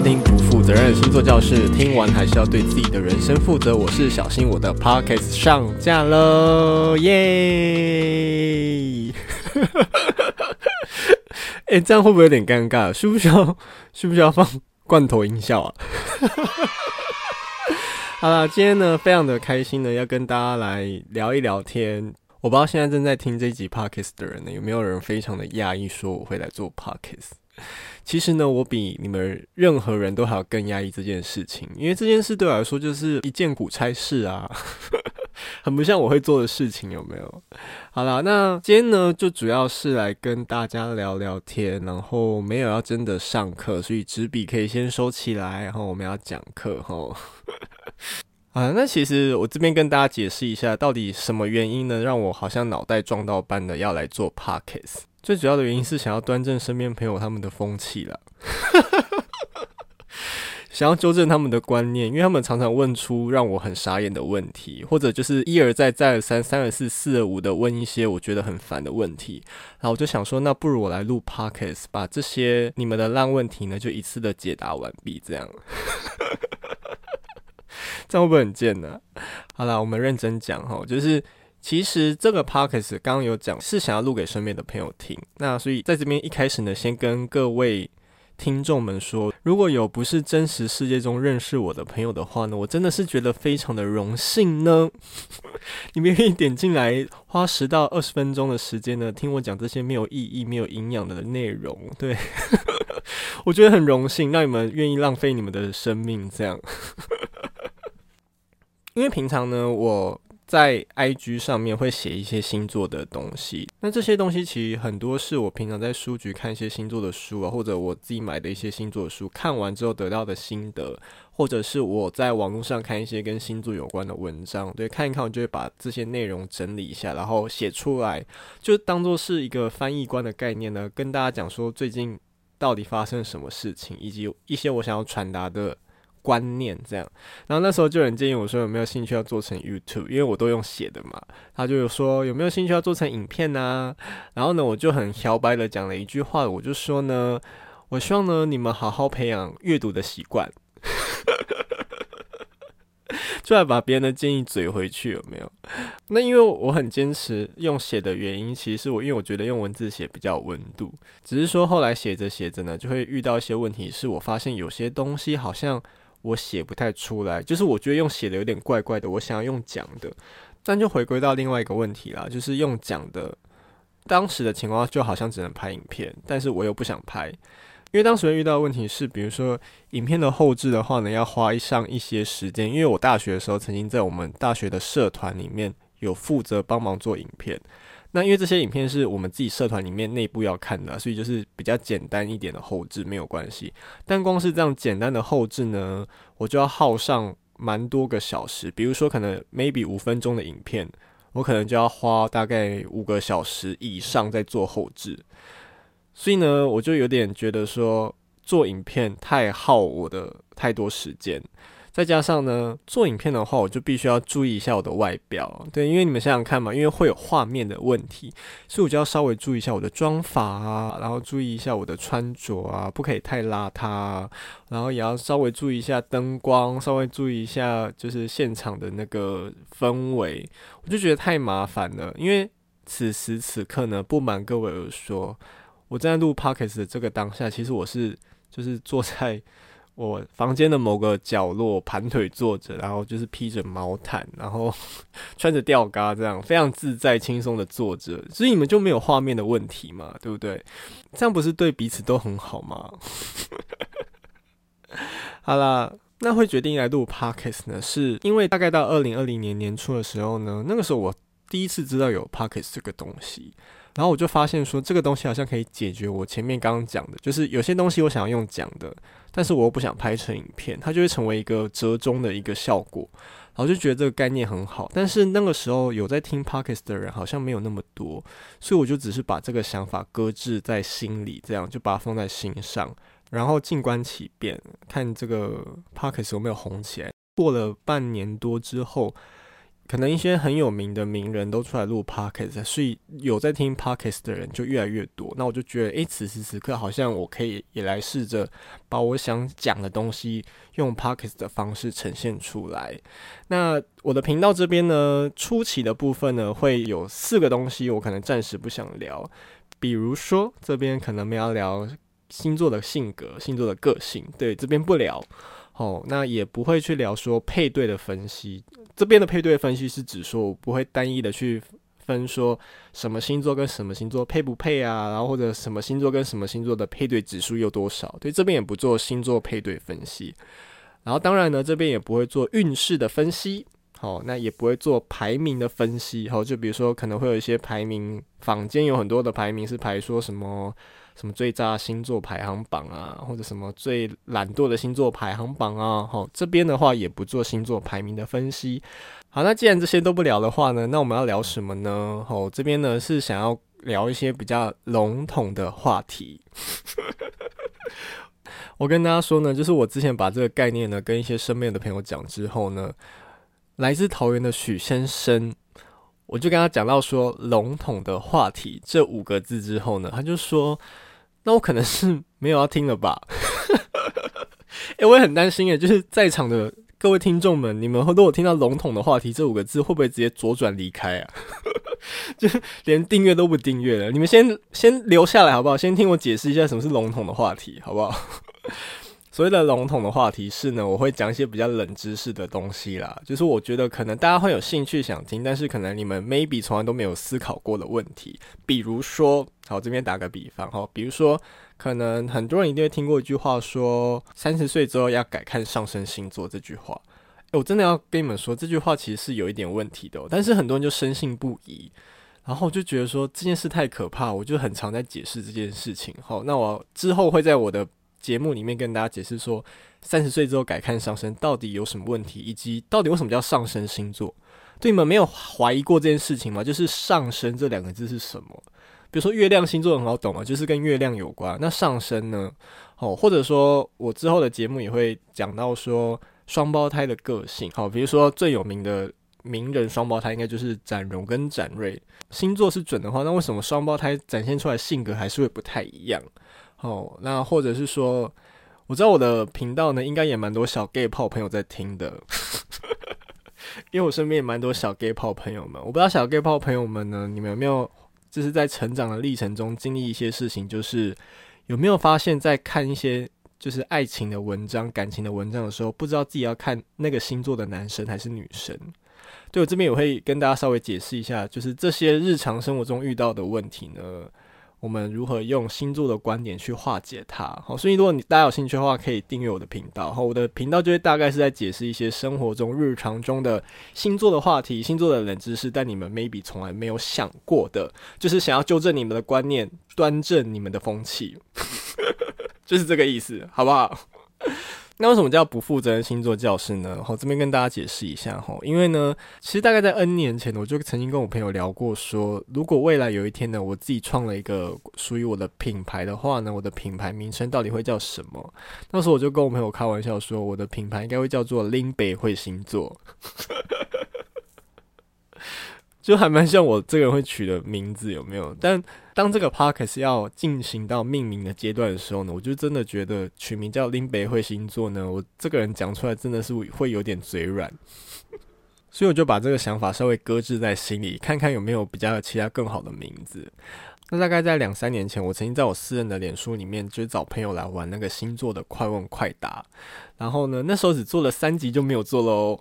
收听不负责任的星座教室，听完还是要对自己的人生负责。我是小新，我的 Podcast 上架喽，耶！哎，这样会不会有点尴尬？需不需要需不需要放罐头音效啊？好了，今天呢，非常的开心呢，要跟大家来聊一聊天。我不知道现在正在听这集 Podcast 的人呢，有没有人非常的讶异，说我会来做 Podcast。其实呢，我比你们任何人都还要更压抑这件事情，因为这件事对我来说就是一件苦差事啊，很不像我会做的事情，有没有？好啦，那今天呢，就主要是来跟大家聊聊天，然后没有要真的上课，所以纸笔可以先收起来，然后我们要讲课齁。啊，那其实我这边跟大家解释一下，到底什么原因呢，让我好像脑袋撞到般的要来做 Podcast。最主要的原因是想要端正身边朋友他们的风气了，想要纠正他们的观念，因为他们常常问出让我很傻眼的问题，或者就是一而再、再而三、三而四、四而五的问一些我觉得很烦的问题。然后我就想说，那不如我来录 Podcast，把这些你们的烂问题呢，就一次的解答完毕，这样。这样会不会很贱呢？好啦，我们认真讲哈，就是其实这个 podcast 刚刚有讲是想要录给身边的朋友听，那所以在这边一开始呢，先跟各位听众们说，如果有不是真实世界中认识我的朋友的话呢，我真的是觉得非常的荣幸呢。你们愿意点进来花十到二十分钟的时间呢，听我讲这些没有意义、没有营养的内容，对，我觉得很荣幸，让你们愿意浪费你们的生命这样。因为平常呢，我在 IG 上面会写一些星座的东西。那这些东西其实很多是我平常在书局看一些星座的书啊，或者我自己买的一些星座书，看完之后得到的心得，或者是我在网络上看一些跟星座有关的文章，对，看一看我就会把这些内容整理一下，然后写出来，就当做是一个翻译官的概念呢，跟大家讲说最近到底发生什么事情，以及一些我想要传达的。观念这样，然后那时候就有人建议我说有没有兴趣要做成 YouTube，因为我都用写的嘛。他就说有没有兴趣要做成影片呢？然后呢，我就很摇摆的讲了一句话，我就说呢，我希望呢你们好好培养阅读的习惯，就来把别人的建议嘴回去有没有？那因为我很坚持用写的原因，其实是我因为我觉得用文字写比较有温度，只是说后来写着写着呢，就会遇到一些问题，是我发现有些东西好像。我写不太出来，就是我觉得用写的有点怪怪的，我想要用讲的，但就回归到另外一个问题啦，就是用讲的，当时的情况就好像只能拍影片，但是我又不想拍，因为当时遇到的问题是，比如说影片的后置的话呢，要花上一些时间，因为我大学的时候曾经在我们大学的社团里面有负责帮忙做影片。那因为这些影片是我们自己社团里面内部要看的，所以就是比较简单一点的后置没有关系。但光是这样简单的后置呢，我就要耗上蛮多个小时。比如说，可能 maybe 五分钟的影片，我可能就要花大概五个小时以上在做后置。所以呢，我就有点觉得说做影片太耗我的太多时间。再加上呢，做影片的话，我就必须要注意一下我的外表，对，因为你们想想看嘛，因为会有画面的问题，所以我就要稍微注意一下我的妆发啊，然后注意一下我的穿着啊，不可以太邋遢啊，然后也要稍微注意一下灯光，稍微注意一下就是现场的那个氛围，我就觉得太麻烦了。因为此时此刻呢，不瞒各位而说，我正在录 p o c k e t 的这个当下，其实我是就是坐在。我房间的某个角落盘腿坐着，然后就是披着毛毯，然后 穿着吊嘎，这样非常自在轻松的坐着，所以你们就没有画面的问题嘛，对不对？这样不是对彼此都很好吗？好啦，那会决定来录 Podcast 呢，是因为大概到二零二零年年初的时候呢，那个时候我第一次知道有 Podcast 这个东西。然后我就发现说，这个东西好像可以解决我前面刚刚讲的，就是有些东西我想要用讲的，但是我又不想拍成影片，它就会成为一个折中的一个效果。然后就觉得这个概念很好，但是那个时候有在听 Podcast 的人好像没有那么多，所以我就只是把这个想法搁置在心里，这样就把它放在心上，然后静观其变，看这个 Podcast 有没有红起来。过了半年多之后。可能一些很有名的名人都出来录 podcast，所以有在听 podcast 的人就越来越多。那我就觉得，诶、此时此刻好像我可以也来试着把我想讲的东西用 podcast 的方式呈现出来。那我的频道这边呢，初期的部分呢，会有四个东西，我可能暂时不想聊。比如说，这边可能没有聊星座的性格、星座的个性，对，这边不聊。哦，那也不会去聊说配对的分析。这边的配对分析是指说我不会单一的去分说什么星座跟什么星座配不配啊，然后或者什么星座跟什么星座的配对指数有多少。对，这边也不做星座配对分析。然后当然呢，这边也不会做运势的分析。好，那也不会做排名的分析。好，就比如说可能会有一些排名，坊间有很多的排名是排说什么。什么最渣星座排行榜啊，或者什么最懒惰的星座排行榜啊，好，这边的话也不做星座排名的分析。好，那既然这些都不聊的话呢，那我们要聊什么呢？好，这边呢是想要聊一些比较笼统的话题。我跟大家说呢，就是我之前把这个概念呢跟一些身边的朋友讲之后呢，来自桃园的许先生。我就跟他讲到说“笼统的话题”这五个字之后呢，他就说：“那我可能是没有要听了吧？”哎、欸，我也很担心诶，就是在场的各位听众们，你们会如果听到“笼统的话题”这五个字，会不会直接左转离开啊？就是连订阅都不订阅了？你们先先留下来好不好？先听我解释一下什么是笼统的话题，好不好？所谓的笼统的话题是呢，我会讲一些比较冷知识的东西啦，就是我觉得可能大家会有兴趣想听，但是可能你们 maybe 从来都没有思考过的问题。比如说，好，这边打个比方哈，比如说，可能很多人一定会听过一句话，说三十岁之后要改看上升星座这句话。我真的要跟你们说，这句话其实是有一点问题的，但是很多人就深信不疑，然后就觉得说这件事太可怕，我就很常在解释这件事情。好，那我之后会在我的。节目里面跟大家解释说，三十岁之后改看上升到底有什么问题，以及到底为什么叫上升星座？对你们没有怀疑过这件事情吗？就是上升这两个字是什么？比如说月亮星座很好懂啊，就是跟月亮有关。那上升呢？哦，或者说我之后的节目也会讲到说双胞胎的个性。好，比如说最有名的名人双胞胎应该就是展荣跟展瑞。星座是准的话，那为什么双胞胎展现出来性格还是会不太一样？哦，那或者是说，我知道我的频道呢，应该也蛮多小 gay 炮朋友在听的，因为我身边也蛮多小 gay 炮朋友们。我不知道小 gay 炮朋友们呢，你们有没有就是在成长的历程中经历一些事情，就是有没有发现，在看一些就是爱情的文章、感情的文章的时候，不知道自己要看那个星座的男生还是女生？对，我这边也会跟大家稍微解释一下，就是这些日常生活中遇到的问题呢。我们如何用星座的观点去化解它？好，所以如果你大家有兴趣的话，可以订阅我的频道。好，我的频道就会大概是在解释一些生活中、日常中的星座的话题、星座的冷知识，但你们 maybe 从来没有想过的，就是想要纠正你们的观念，端正你们的风气，就是这个意思，好不好？那为什么叫不负责任星座教室呢？好，这边跟大家解释一下哈，因为呢，其实大概在 N 年前，我就曾经跟我朋友聊过说，说如果未来有一天呢，我自己创了一个属于我的品牌的话呢，我的品牌名称到底会叫什么？那时候我就跟我朋友开玩笑说，我的品牌应该会叫做林北会星座。就还蛮像我这个人会取的名字，有没有？但当这个 podcast 要进行到命名的阶段的时候呢，我就真的觉得取名叫林北会星座呢，我这个人讲出来真的是会有点嘴软，所以我就把这个想法稍微搁置在心里，看看有没有比较其他更好的名字。那大概在两三年前，我曾经在我私人的脸书里面，就找朋友来玩那个星座的快问快答，然后呢，那时候只做了三集就没有做喽。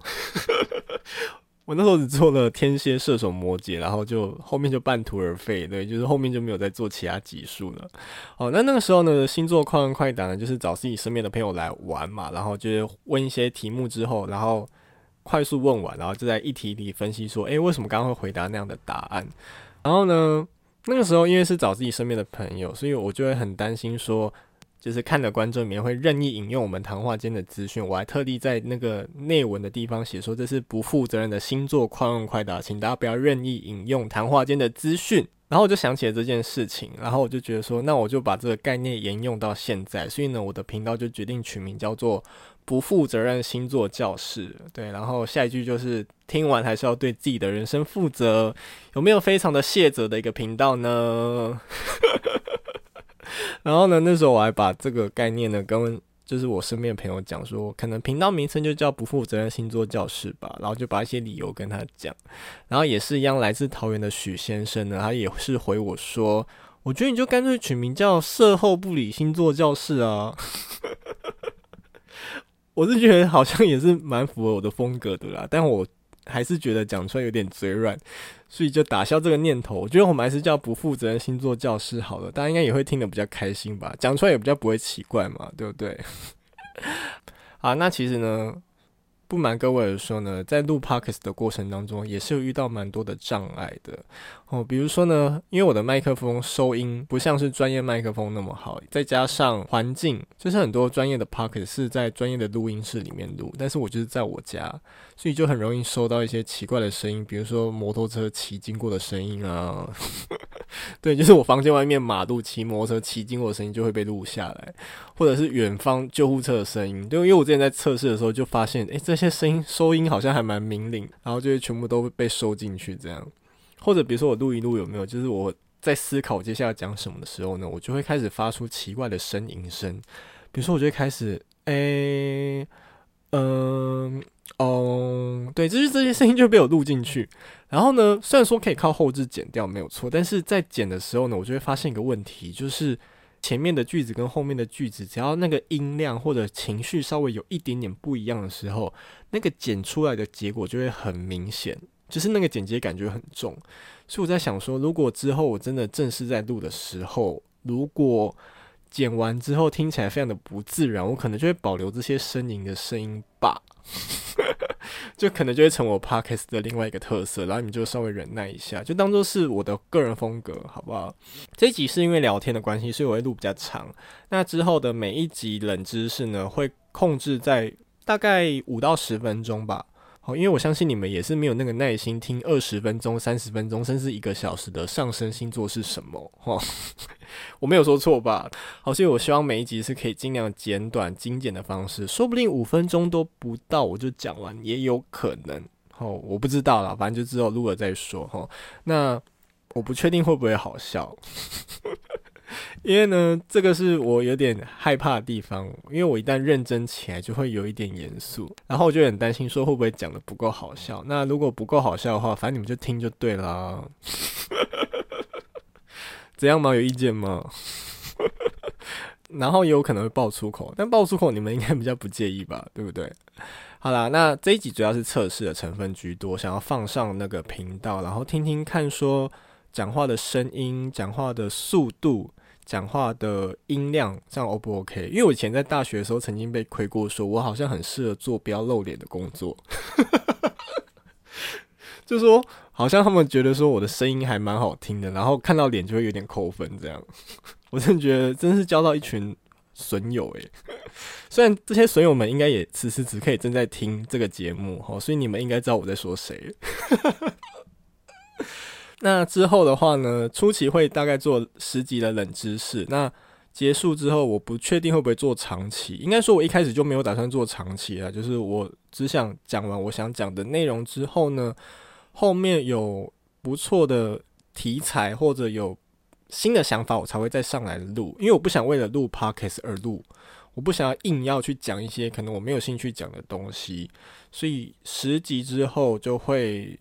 我那时候只做了天蝎、射手、摩羯，然后就后面就半途而废，对，就是后面就没有再做其他级数了。好，那那个时候呢，星座快问快答呢，就是找自己身边的朋友来玩嘛，然后就是问一些题目之后，然后快速问完，然后就在一题一题分析说，诶，为什么刚刚会回答那样的答案？然后呢，那个时候因为是找自己身边的朋友，所以我就会很担心说。就是看的观众里面会任意引用我们谈话间的资讯，我还特地在那个内文的地方写说，这是不负责任的星座快问快答，请大家不要任意引用谈话间的资讯。然后我就想起了这件事情，然后我就觉得说，那我就把这个概念沿用到现在，所以呢，我的频道就决定取名叫做不负责任星座教室，对，然后下一句就是听完还是要对自己的人生负责，有没有非常的谢责的一个频道呢？然后呢，那时候我还把这个概念呢跟就是我身边的朋友讲说，可能频道名称就叫不负责任星座教室吧，然后就把一些理由跟他讲，然后也是一样，来自桃园的许先生呢，他也是回我说，我觉得你就干脆取名叫社后不理星座教室啊。我是觉得好像也是蛮符合我的风格的啦，但我还是觉得讲出来有点嘴软，所以就打消这个念头。我觉得我们还是叫不负责任星座教师好了，大家应该也会听得比较开心吧，讲出来也比较不会奇怪嘛，对不对？好，那其实呢。不瞒各位说呢，在录 Podcast 的过程当中，也是有遇到蛮多的障碍的哦。比如说呢，因为我的麦克风收音不像是专业麦克风那么好，再加上环境，就是很多专业的 Podcast 是在专业的录音室里面录，但是我就是在我家，所以就很容易收到一些奇怪的声音，比如说摩托车骑经过的声音啊。对，就是我房间外面马路骑摩托车骑经过的声音就会被录下来，或者是远方救护车的声音。对，因为我之前在测试的时候就发现，诶，这些声音收音好像还蛮明灵，然后就会全部都被收进去这样。或者比如说我录一录有没有，就是我在思考接下来讲什么的时候呢，我就会开始发出奇怪的呻吟声。比如说我就会开始，诶，嗯。哦，对，就是这些声音就被我录进去。然后呢，虽然说可以靠后置剪掉没有错，但是在剪的时候呢，我就会发现一个问题，就是前面的句子跟后面的句子，只要那个音量或者情绪稍微有一点点不一样的时候，那个剪出来的结果就会很明显，就是那个剪接感觉很重。所以我在想说，如果之后我真的正式在录的时候，如果剪完之后听起来非常的不自然，我可能就会保留这些呻吟的声音吧。就可能就会成为我 podcast 的另外一个特色，然后你们就稍微忍耐一下，就当做是我的个人风格，好不好？这一集是因为聊天的关系，所以我会录比较长。那之后的每一集冷知识呢，会控制在大概五到十分钟吧。好因为我相信你们也是没有那个耐心听二十分钟、三十分钟，甚至一个小时的上升星座是什么？哈，我没有说错吧？好，所以我希望每一集是可以尽量简短、精简的方式，说不定五分钟都不到我就讲完，也有可能。哦，我不知道啦，反正就之后录了再说。哈，那我不确定会不会好笑。因为呢，这个是我有点害怕的地方，因为我一旦认真起来，就会有一点严肃，然后我就很担心说会不会讲得不够好笑。那如果不够好笑的话，反正你们就听就对啦。怎样吗？有意见吗？然后也有可能会爆粗口，但爆粗口你们应该比较不介意吧？对不对？好啦，那这一集主要是测试的成分居多，想要放上那个频道，然后听听看说讲话的声音、讲话的速度。讲话的音量这样 O 不 OK？因为我以前在大学的时候曾经被亏过，说我好像很适合做不要露脸的工作，就说好像他们觉得说我的声音还蛮好听的，然后看到脸就会有点扣分这样。我真的觉得真是交到一群损友诶。虽然这些损友们应该也此时此刻正在听这个节目哈，所以你们应该知道我在说谁。那之后的话呢，初期会大概做十集的冷知识。那结束之后，我不确定会不会做长期。应该说，我一开始就没有打算做长期啊，就是我只想讲完我想讲的内容之后呢，后面有不错的题材或者有新的想法，我才会再上来录。因为我不想为了录 Podcast 而录，我不想要硬要去讲一些可能我没有兴趣讲的东西，所以十集之后就会。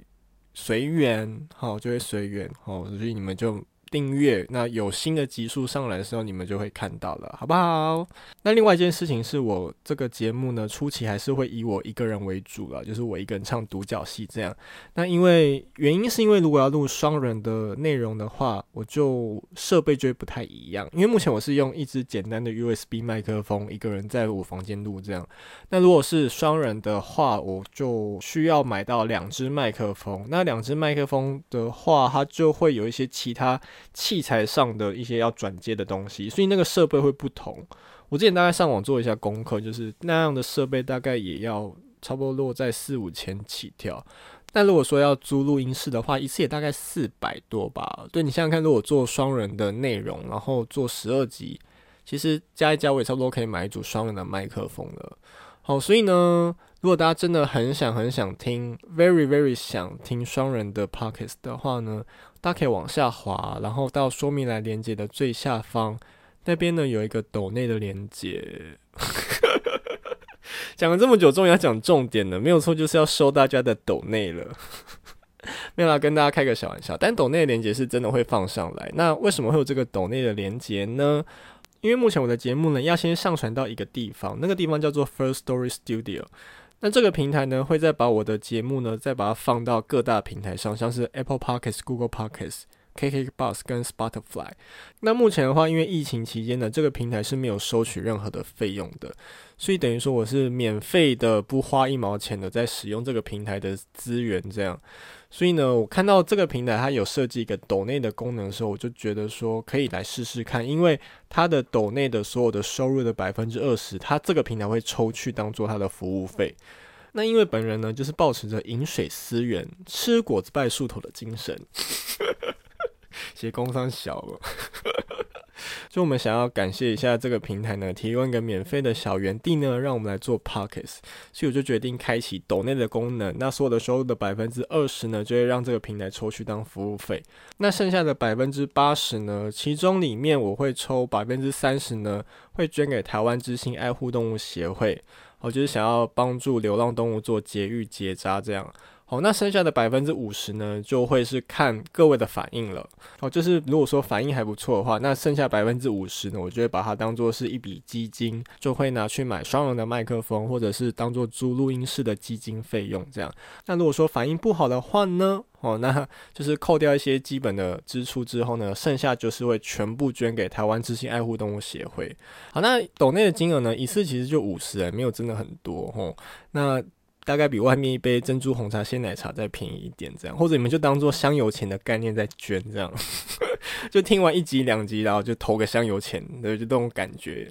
随缘，好，就会随缘，好，所以你们就。订阅，那有新的集数上来的时候，你们就会看到了，好不好？那另外一件事情是我这个节目呢，初期还是会以我一个人为主了，就是我一个人唱独角戏这样。那因为原因是因为如果要录双人的内容的话，我就设备就会不太一样。因为目前我是用一支简单的 USB 麦克风，一个人在我房间录这样。那如果是双人的话，我就需要买到两支麦克风。那两支麦克风的话，它就会有一些其他。器材上的一些要转接的东西，所以那个设备会不同。我之前大概上网做一下功课，就是那样的设备大概也要差不多落在四五千起跳。但如果说要租录音室的话，一次也大概四百多吧。对，你想想看，如果做双人的内容，然后做十二集，其实加一加我也差不多可以买一组双人的麦克风了。好，所以呢，如果大家真的很想很想听，very very 想听双人的 podcast 的话呢，大家可以往下滑，然后到说明栏连接的最下方那边呢，有一个抖内的连接。讲了这么久，终于要讲重点了，没有错，就是要收大家的抖内了。没有啦，跟大家开个小玩笑。但抖内的连接是真的会放上来。那为什么会有这个抖内的连接呢？因为目前我的节目呢，要先上传到一个地方，那个地方叫做 First Story Studio。那这个平台呢，会再把我的节目呢，再把它放到各大平台上，像是 Apple Podcasts、Google Podcasts。KKBOX 跟 Spotify，那目前的话，因为疫情期间呢，这个平台是没有收取任何的费用的，所以等于说我是免费的，不花一毛钱的在使用这个平台的资源，这样。所以呢，我看到这个平台它有设计一个抖内的功能的时候，我就觉得说可以来试试看，因为它的抖内的所有的收入的百分之二十，它这个平台会抽去当做它的服务费。那因为本人呢，就是抱持着饮水思源、吃果子拜树头的精神。写工商小了，就我们想要感谢一下这个平台呢，提供一个免费的小园地呢，让我们来做 Podcast，所以我就决定开启抖内的功能。那所有的收入的百分之二十呢，就会让这个平台抽去当服务费。那剩下的百分之八十呢，其中里面我会抽百分之三十呢，会捐给台湾之星爱护动物协会。我就是想要帮助流浪动物做节育结扎这样。好，那剩下的百分之五十呢，就会是看各位的反应了。哦，就是如果说反应还不错的话，那剩下百分之五十呢，我就会把它当做是一笔基金，就会拿去买双人的麦克风，或者是当做租录音室的基金费用这样。那如果说反应不好的话呢，哦，那就是扣掉一些基本的支出之后呢，剩下就是会全部捐给台湾知心爱护动物协会。好，那抖内的金额呢，一次其实就五十，哎，没有真的很多吼。那大概比外面一杯珍珠红茶鲜奶茶再便宜一点，这样，或者你们就当做香油钱的概念在捐，这样，就听完一集两集，然后就投个香油钱，对，就这种感觉。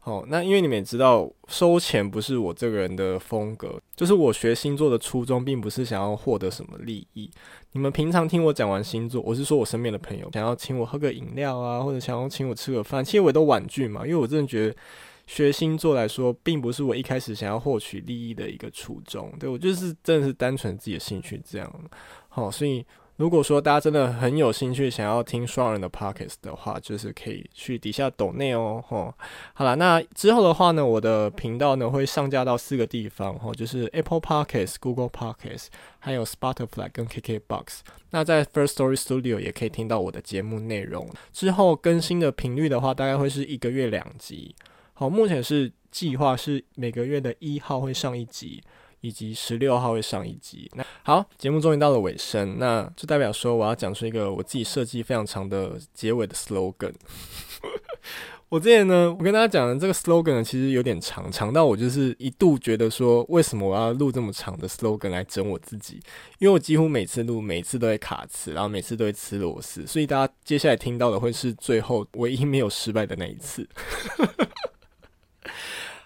好，那因为你们也知道，收钱不是我这个人的风格，就是我学星座的初衷，并不是想要获得什么利益。你们平常听我讲完星座，我是说我身边的朋友想要请我喝个饮料啊，或者想要请我吃个饭，其实我也都婉拒嘛，因为我真的觉得。学星座来说，并不是我一开始想要获取利益的一个初衷，对，我就是真的是单纯自己的兴趣这样。好，所以如果说大家真的很有兴趣想要听双人的 Pockets 的话，就是可以去底下抖内哦。吼，好了，那之后的话呢，我的频道呢会上架到四个地方，吼，就是 Apple Pockets、Google Pockets，还有 Spotify 跟 KKBox。那在 First Story Studio 也可以听到我的节目内容。之后更新的频率的话，大概会是一个月两集。好，目前是计划是每个月的一号会上一集，以及十六号会上一集。那好，节目终于到了尾声，那就代表说我要讲出一个我自己设计非常长的结尾的 slogan。我之前呢，我跟大家讲的这个 slogan 呢，其实有点长，长到我就是一度觉得说，为什么我要录这么长的 slogan 来整我自己？因为我几乎每次录，每次都会卡词，然后每次都会吃螺丝，所以大家接下来听到的会是最后唯一没有失败的那一次。